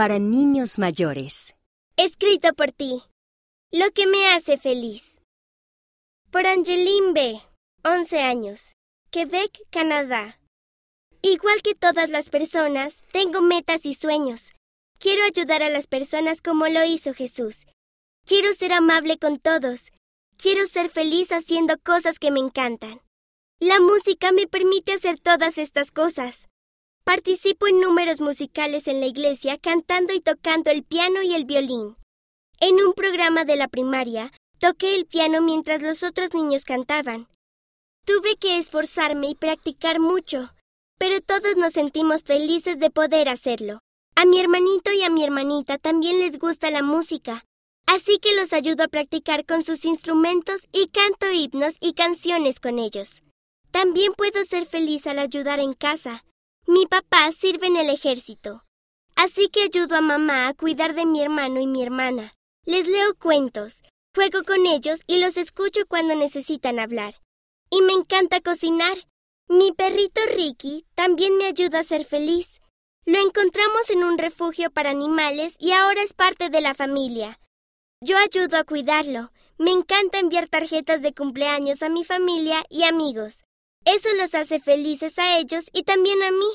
para niños mayores. Escrito por ti. Lo que me hace feliz. Por Angeline B., 11 años. Quebec, Canadá. Igual que todas las personas, tengo metas y sueños. Quiero ayudar a las personas como lo hizo Jesús. Quiero ser amable con todos. Quiero ser feliz haciendo cosas que me encantan. La música me permite hacer todas estas cosas. Participo en números musicales en la iglesia cantando y tocando el piano y el violín. En un programa de la primaria, toqué el piano mientras los otros niños cantaban. Tuve que esforzarme y practicar mucho, pero todos nos sentimos felices de poder hacerlo. A mi hermanito y a mi hermanita también les gusta la música, así que los ayudo a practicar con sus instrumentos y canto himnos y canciones con ellos. También puedo ser feliz al ayudar en casa. Mi papá sirve en el ejército. Así que ayudo a mamá a cuidar de mi hermano y mi hermana. Les leo cuentos, juego con ellos y los escucho cuando necesitan hablar. Y me encanta cocinar. Mi perrito Ricky también me ayuda a ser feliz. Lo encontramos en un refugio para animales y ahora es parte de la familia. Yo ayudo a cuidarlo. Me encanta enviar tarjetas de cumpleaños a mi familia y amigos. Eso los hace felices a ellos y también a mí.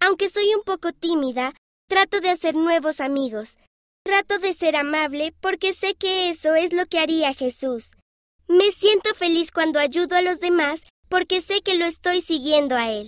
Aunque soy un poco tímida, trato de hacer nuevos amigos. Trato de ser amable porque sé que eso es lo que haría Jesús. Me siento feliz cuando ayudo a los demás porque sé que lo estoy siguiendo a Él.